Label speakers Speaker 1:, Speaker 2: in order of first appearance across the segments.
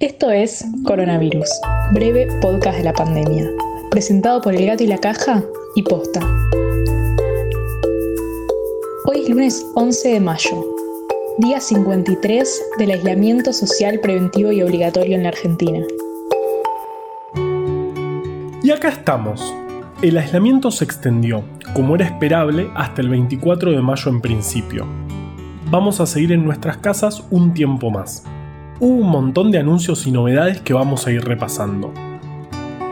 Speaker 1: Esto es Coronavirus, breve podcast de la pandemia, presentado por El Gato y la Caja y Posta. Hoy es lunes 11 de mayo, día 53 del aislamiento social preventivo y obligatorio en la Argentina.
Speaker 2: Y acá estamos. El aislamiento se extendió, como era esperable, hasta el 24 de mayo en principio. Vamos a seguir en nuestras casas un tiempo más hubo un montón de anuncios y novedades que vamos a ir repasando.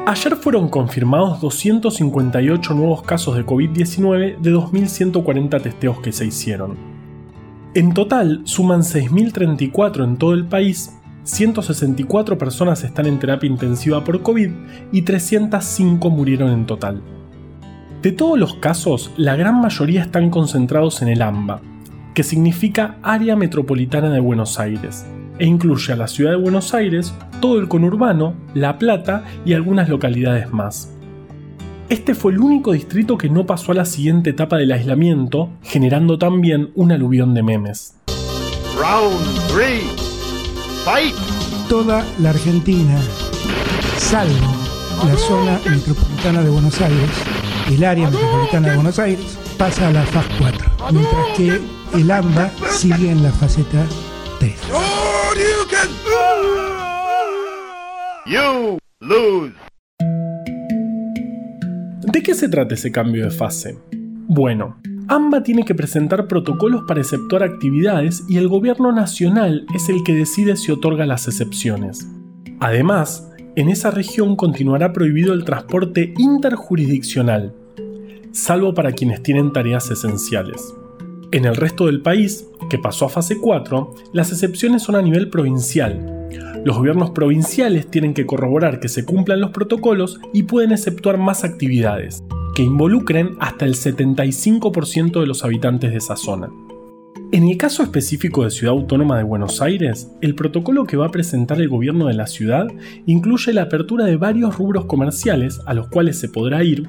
Speaker 2: Ayer fueron confirmados 258 nuevos casos de COVID-19 de 2.140 testeos que se hicieron. En total suman 6.034 en todo el país, 164 personas están en terapia intensiva por COVID y 305 murieron en total. De todos los casos, la gran mayoría están concentrados en el AMBA, que significa Área Metropolitana de Buenos Aires, e incluye a la ciudad de Buenos Aires, todo el conurbano, La Plata y algunas localidades más. Este fue el único distrito que no pasó a la siguiente etapa del aislamiento, generando también un aluvión de memes.
Speaker 3: Round 3. Fight.
Speaker 4: Toda la Argentina, salvo la zona metropolitana de Buenos Aires, el área metropolitana de Buenos Aires, pasa a la fase 4, mientras que el AMBA sigue en la faceta 3.
Speaker 3: You lose.
Speaker 2: ¿De qué se trata ese cambio de fase? Bueno, AMBA tiene que presentar protocolos para exceptuar actividades y el gobierno nacional es el que decide si otorga las excepciones. Además, en esa región continuará prohibido el transporte interjurisdiccional, salvo para quienes tienen tareas esenciales. En el resto del país, que pasó a fase 4, las excepciones son a nivel provincial. Los gobiernos provinciales tienen que corroborar que se cumplan los protocolos y pueden exceptuar más actividades, que involucren hasta el 75% de los habitantes de esa zona. En el caso específico de Ciudad Autónoma de Buenos Aires, el protocolo que va a presentar el gobierno de la ciudad incluye la apertura de varios rubros comerciales a los cuales se podrá ir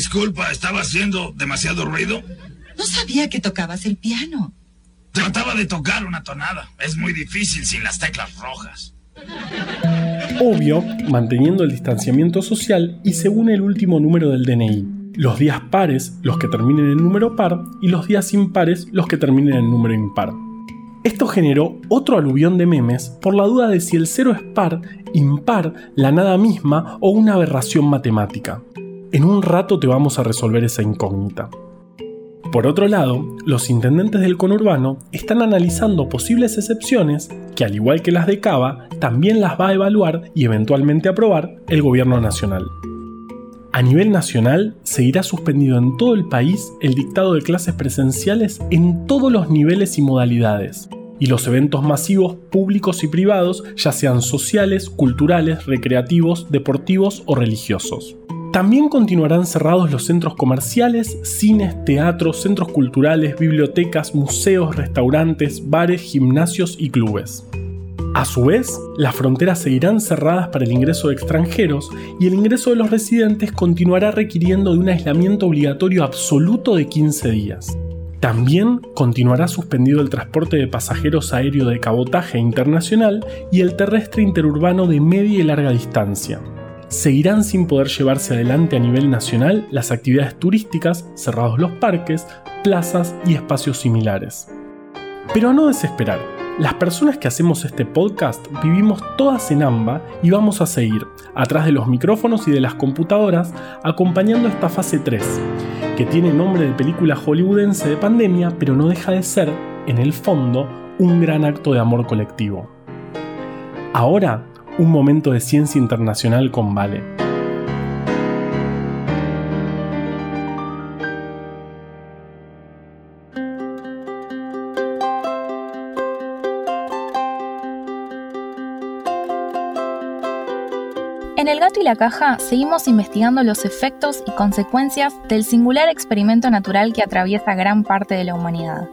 Speaker 5: Disculpa, ¿estaba haciendo demasiado ruido?
Speaker 6: No sabía que tocabas el piano.
Speaker 5: Trataba de tocar una tonada. Es muy difícil sin las teclas rojas.
Speaker 2: Obvio, manteniendo el distanciamiento social y según el último número del DNI. Los días pares, los que terminen en número par, y los días impares, los que terminen en número impar. Esto generó otro aluvión de memes por la duda de si el cero es par, impar, la nada misma o una aberración matemática. En un rato te vamos a resolver esa incógnita. Por otro lado, los intendentes del conurbano están analizando posibles excepciones que, al igual que las de Cava, también las va a evaluar y eventualmente aprobar el gobierno nacional. A nivel nacional, seguirá suspendido en todo el país el dictado de clases presenciales en todos los niveles y modalidades, y los eventos masivos públicos y privados, ya sean sociales, culturales, recreativos, deportivos o religiosos. También continuarán cerrados los centros comerciales, cines, teatros, centros culturales, bibliotecas, museos, restaurantes, bares, gimnasios y clubes. A su vez, las fronteras seguirán cerradas para el ingreso de extranjeros y el ingreso de los residentes continuará requiriendo de un aislamiento obligatorio absoluto de 15 días. También continuará suspendido el transporte de pasajeros aéreo de cabotaje internacional y el terrestre interurbano de media y larga distancia seguirán sin poder llevarse adelante a nivel nacional las actividades turísticas, cerrados los parques, plazas y espacios similares. Pero no desesperar, las personas que hacemos este podcast vivimos todas en AMBA y vamos a seguir, atrás de los micrófonos y de las computadoras, acompañando esta fase 3, que tiene nombre de película hollywoodense de pandemia, pero no deja de ser, en el fondo, un gran acto de amor colectivo. Ahora un momento de ciencia internacional con Vale.
Speaker 7: En El gato y la caja seguimos investigando los efectos y consecuencias del singular experimento natural que atraviesa gran parte de la humanidad.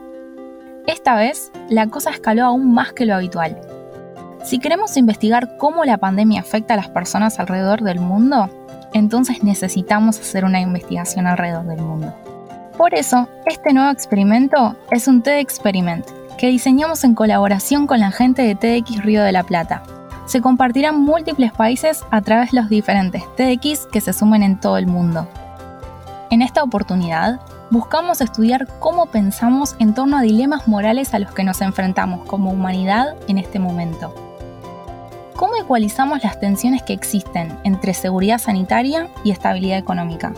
Speaker 7: Esta vez, la cosa escaló aún más que lo habitual. Si queremos investigar cómo la pandemia afecta a las personas alrededor del mundo, entonces necesitamos hacer una investigación alrededor del mundo. Por eso, este nuevo experimento es un TED Experiment que diseñamos en colaboración con la gente de TEDx Río de la Plata. Se compartirán múltiples países a través de los diferentes TEDx que se sumen en todo el mundo. En esta oportunidad, buscamos estudiar cómo pensamos en torno a dilemas morales a los que nos enfrentamos como humanidad en este momento. ¿Cómo ecualizamos las tensiones que existen entre seguridad sanitaria y estabilidad económica?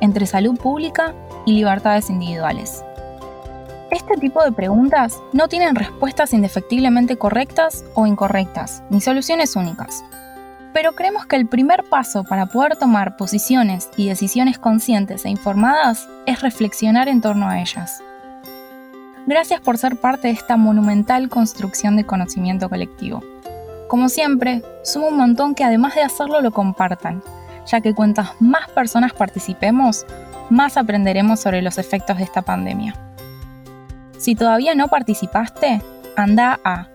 Speaker 7: Entre salud pública y libertades individuales. Este tipo de preguntas no tienen respuestas indefectiblemente correctas o incorrectas, ni soluciones únicas. Pero creemos que el primer paso para poder tomar posiciones y decisiones conscientes e informadas es reflexionar en torno a ellas. Gracias por ser parte de esta monumental construcción de conocimiento colectivo. Como siempre, sumo un montón que además de hacerlo lo compartan, ya que cuantas más personas participemos, más aprenderemos sobre los efectos de esta pandemia. Si todavía no participaste, anda a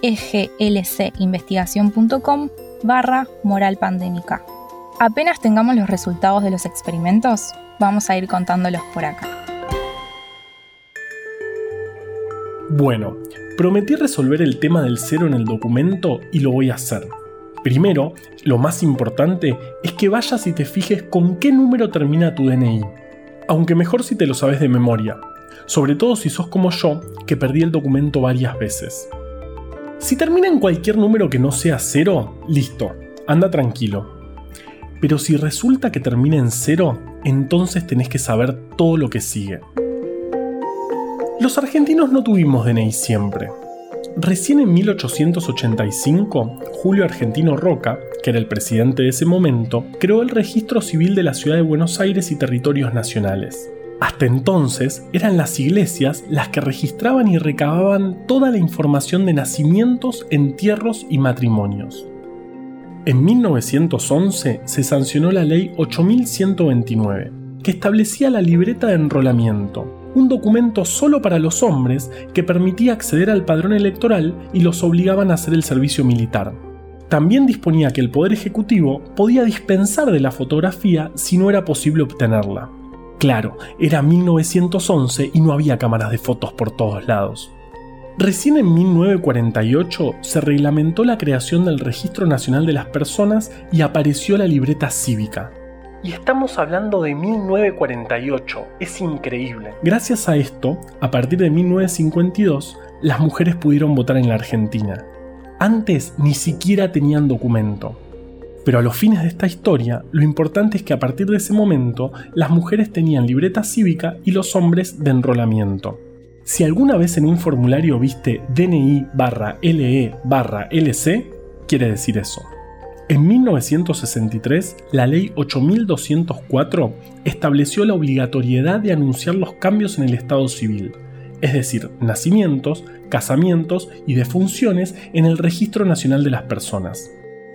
Speaker 7: eglcinvestigación.com barra moral. Apenas tengamos los resultados de los experimentos, vamos a ir contándolos por acá.
Speaker 2: Bueno, prometí resolver el tema del cero en el documento y lo voy a hacer. Primero, lo más importante es que vayas y te fijes con qué número termina tu DNI. Aunque mejor si te lo sabes de memoria, sobre todo si sos como yo, que perdí el documento varias veces. Si termina en cualquier número que no sea cero, listo, anda tranquilo. Pero si resulta que termina en cero, entonces tenés que saber todo lo que sigue. Los argentinos no tuvimos DNI siempre. Recién en 1885, Julio Argentino Roca, que era el presidente de ese momento, creó el registro civil de la ciudad de Buenos Aires y territorios nacionales. Hasta entonces eran las iglesias las que registraban y recababan toda la información de nacimientos, entierros y matrimonios. En 1911 se sancionó la ley 8129, que establecía la libreta de enrolamiento, un documento solo para los hombres que permitía acceder al padrón electoral y los obligaban a hacer el servicio militar. También disponía que el Poder Ejecutivo podía dispensar de la fotografía si no era posible obtenerla. Claro, era 1911 y no había cámaras de fotos por todos lados. Recién en 1948 se reglamentó la creación del Registro Nacional de las Personas y apareció la libreta cívica. Y estamos hablando de 1948, es increíble. Gracias a esto, a partir de 1952, las mujeres pudieron votar en la Argentina. Antes ni siquiera tenían documento. Pero a los fines de esta historia, lo importante es que a partir de ese momento, las mujeres tenían libreta cívica y los hombres de enrolamiento. Si alguna vez en un formulario viste DNI barra LE barra LC, quiere decir eso. En 1963, la ley 8204 estableció la obligatoriedad de anunciar los cambios en el estado civil, es decir, nacimientos, casamientos y defunciones en el Registro Nacional de las Personas.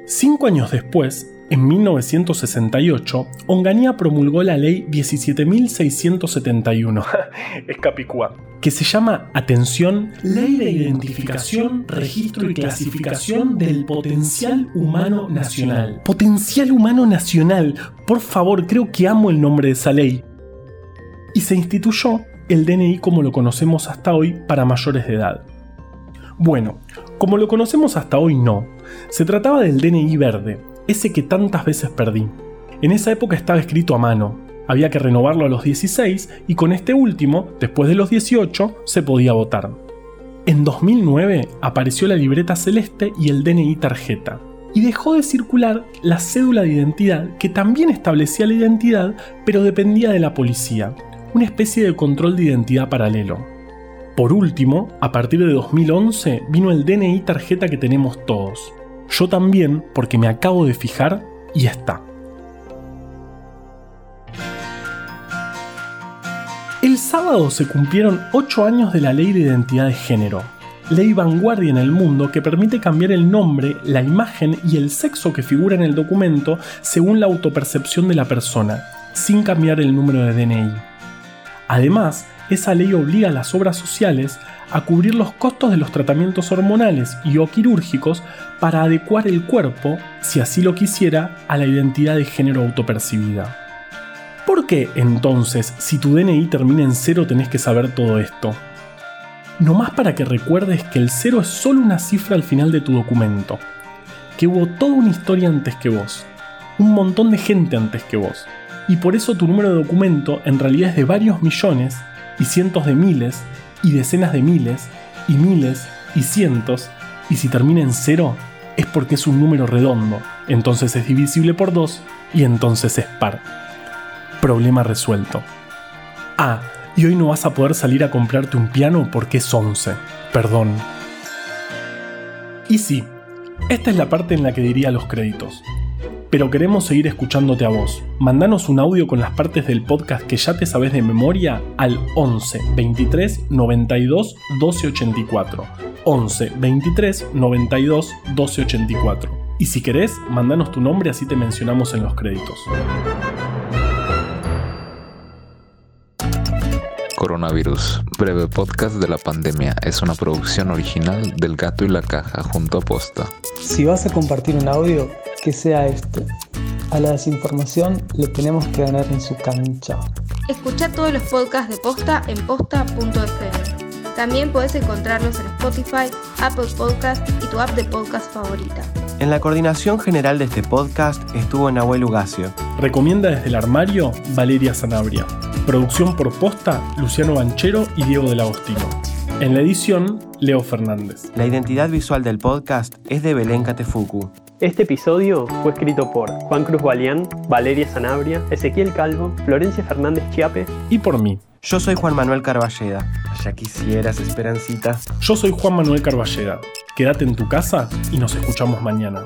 Speaker 2: Cinco años después, en 1968, Onganía promulgó la ley 17.671, es Capicúa, que se llama, atención, Ley de Identificación, Registro y Clasificación del Potencial Humano Nacional. Potencial Humano Nacional, por favor, creo que amo el nombre de esa ley. Y se instituyó el DNI como lo conocemos hasta hoy para mayores de edad. Bueno, como lo conocemos hasta hoy no, se trataba del DNI verde, ese que tantas veces perdí. En esa época estaba escrito a mano, había que renovarlo a los 16 y con este último, después de los 18, se podía votar. En 2009 apareció la libreta celeste y el DNI tarjeta, y dejó de circular la cédula de identidad que también establecía la identidad pero dependía de la policía, una especie de control de identidad paralelo. Por último, a partir de 2011 vino el DNI tarjeta que tenemos todos. Yo también, porque me acabo de fijar y está. El sábado se cumplieron 8 años de la ley de identidad de género. ley vanguardia en el mundo que permite cambiar el nombre, la imagen y el sexo que figura en el documento según la autopercepción de la persona, sin cambiar el número de DNI. Además, esa ley obliga a las obras sociales a cubrir los costos de los tratamientos hormonales y o quirúrgicos para adecuar el cuerpo, si así lo quisiera, a la identidad de género autopercibida. ¿Por qué entonces, si tu DNI termina en cero, tenés que saber todo esto? No más para que recuerdes que el cero es solo una cifra al final de tu documento, que hubo toda una historia antes que vos, un montón de gente antes que vos, y por eso tu número de documento en realidad es de varios millones y cientos de miles y decenas de miles y miles y cientos, y si termina en cero es porque es un número redondo, entonces es divisible por dos y entonces es par problema resuelto. Ah, y hoy no vas a poder salir a comprarte un piano porque es 11. Perdón. Y sí, esta es la parte en la que diría los créditos. Pero queremos seguir escuchándote a vos. Mandanos un audio con las partes del podcast que ya te sabes de memoria al 11 23 92 12 84. 11 23 92 12 84. Y si querés, mandanos tu nombre así te mencionamos en los créditos.
Speaker 8: Coronavirus, breve podcast de la pandemia, es una producción original del Gato y la Caja junto a Posta.
Speaker 9: Si vas a compartir un audio, que sea este. A la desinformación le tenemos que ganar en su cancha.
Speaker 10: Escucha todos los podcasts de Posta en posta.fm. También puedes encontrarlos en Spotify, Apple Podcast y tu app de podcast favorita.
Speaker 11: En la coordinación general de este podcast estuvo Nahuel Ugacio.
Speaker 2: Recomienda desde el armario Valeria Sanabria. Producción por posta Luciano Banchero y Diego del Agostino. En la edición, Leo Fernández.
Speaker 11: La identidad visual del podcast es de Belén Catefucu.
Speaker 12: Este episodio fue escrito por Juan Cruz Balián, Valeria Sanabria, Ezequiel Calvo, Florencia Fernández Chiape
Speaker 2: y por mí.
Speaker 11: Yo soy Juan Manuel Carballeda. Ya quisieras, Esperancita.
Speaker 2: Yo soy Juan Manuel Carballeda. Quédate en tu casa y nos escuchamos mañana.